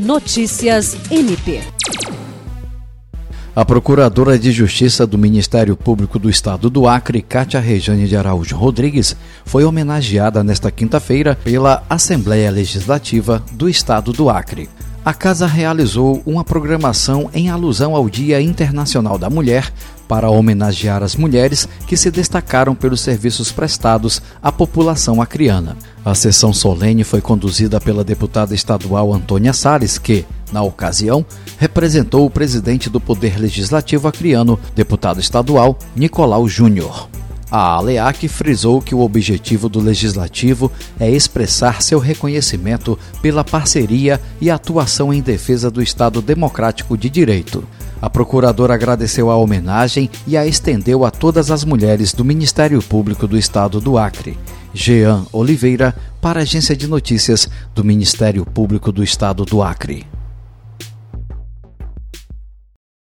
Notícias MP. A Procuradora de Justiça do Ministério Público do Estado do Acre, Cátia Rejane de Araújo Rodrigues, foi homenageada nesta quinta-feira pela Assembleia Legislativa do Estado do Acre a casa realizou uma programação em alusão ao Dia Internacional da Mulher para homenagear as mulheres que se destacaram pelos serviços prestados à população acriana. A sessão solene foi conduzida pela deputada estadual Antônia Salles, que, na ocasião, representou o presidente do Poder Legislativo acriano, deputado estadual Nicolau Júnior. A ALEAC frisou que o objetivo do legislativo é expressar seu reconhecimento pela parceria e atuação em defesa do Estado democrático de direito. A procuradora agradeceu a homenagem e a estendeu a todas as mulheres do Ministério Público do Estado do Acre. Jean Oliveira, para a Agência de Notícias do Ministério Público do Estado do Acre.